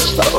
stop.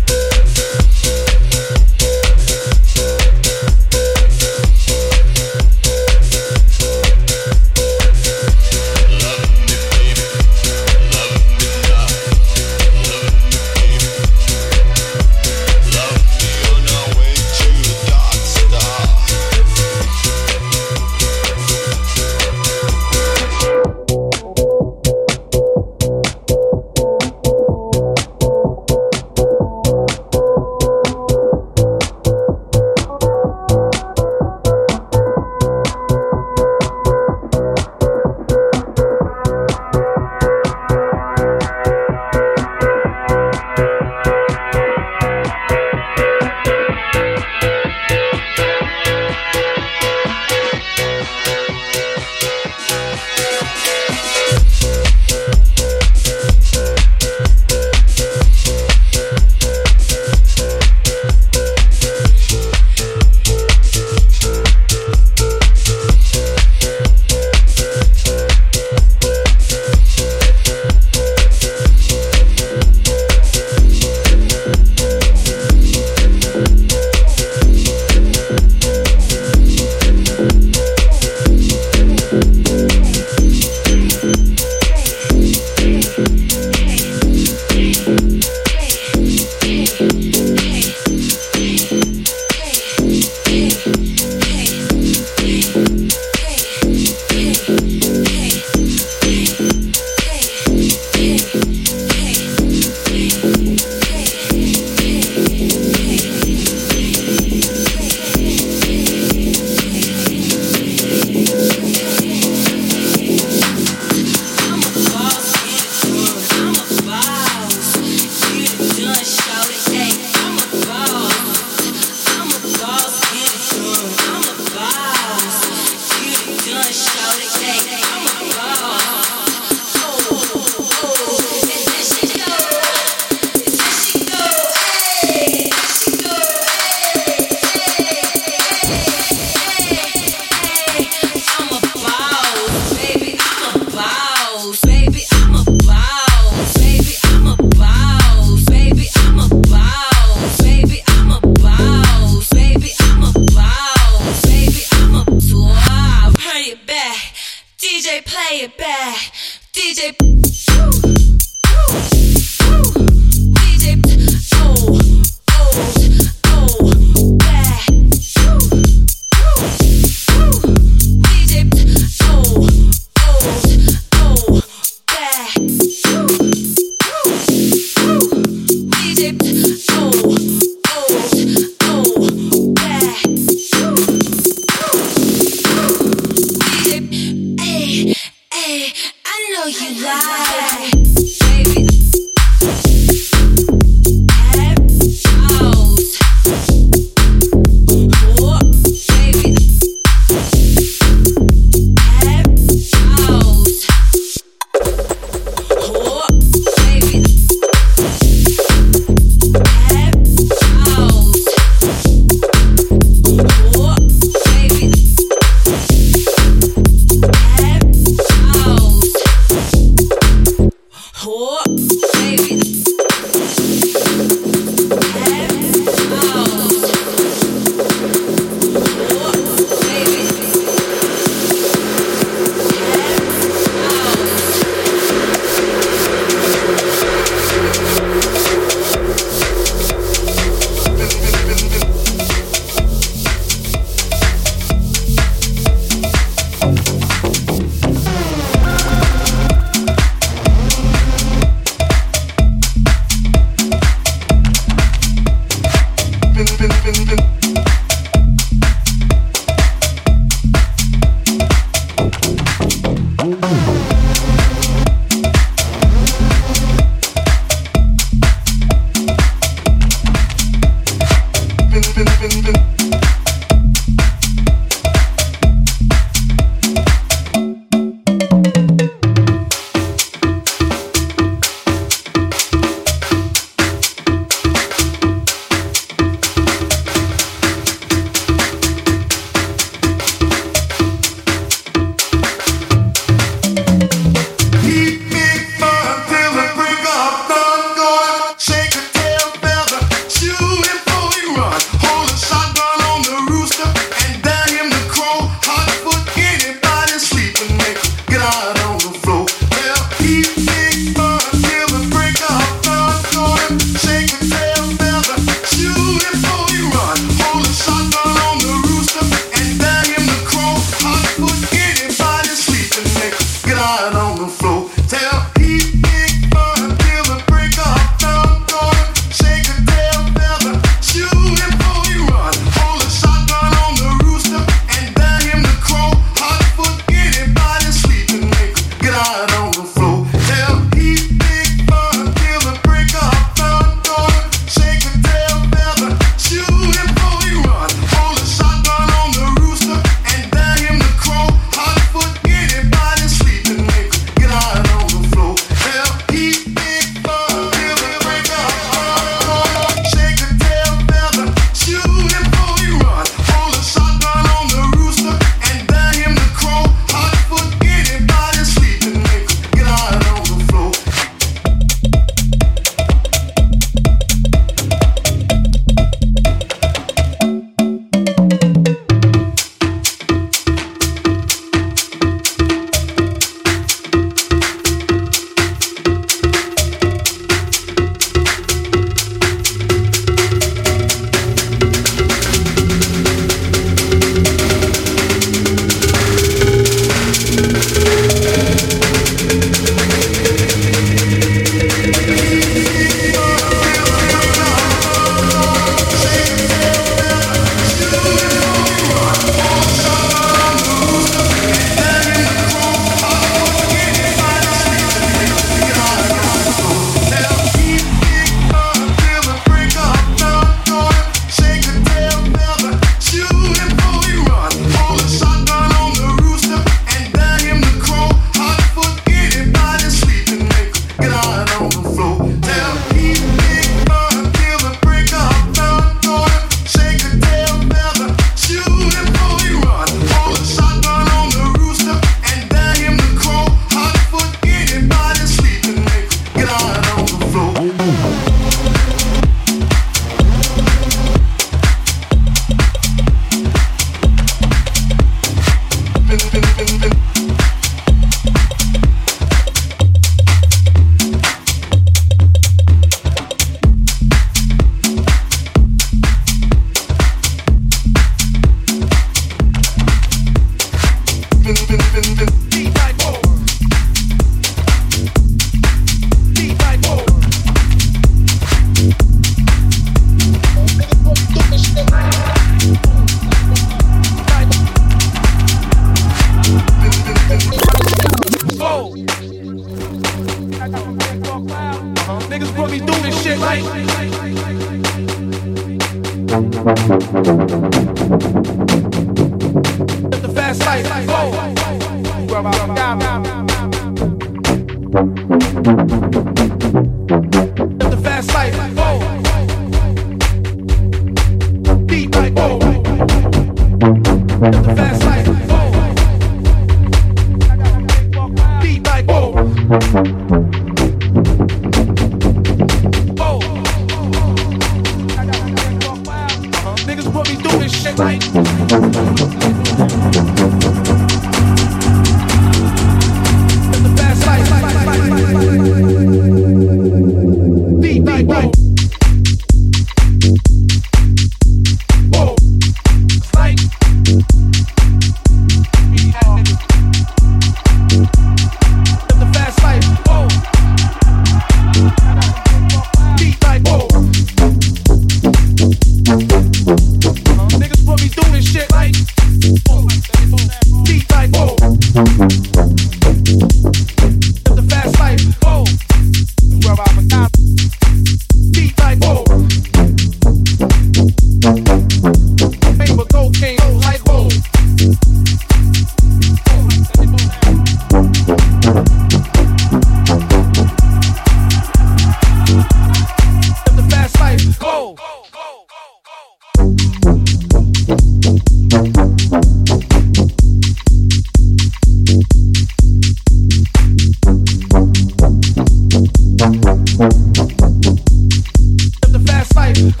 Life.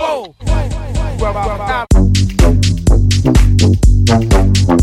I'm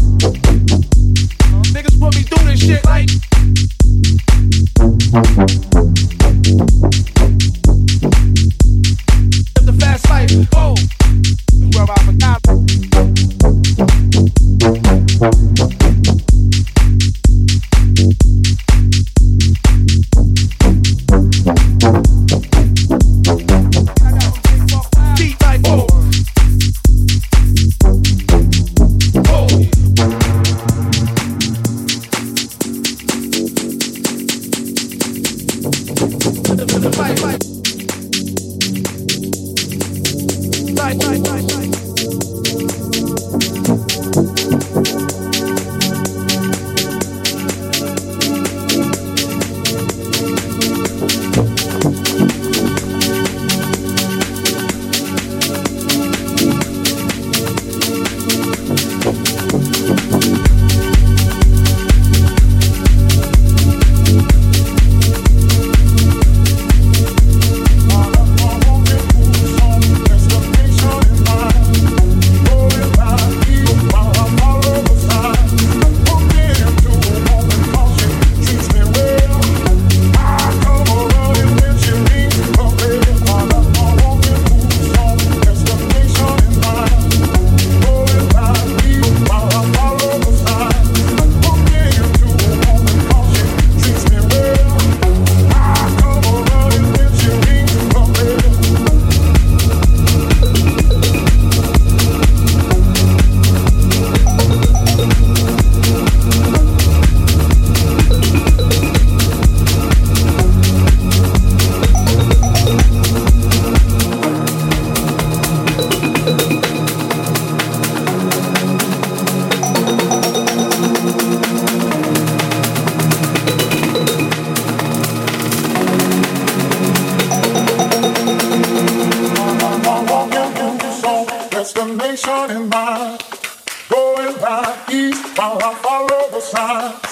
follow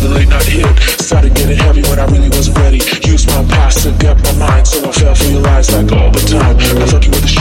The late night hit. Started getting heavy when I really wasn't ready. Used my past to get my mind, so I fell for your lies like all the time. I thought you were the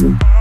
Watch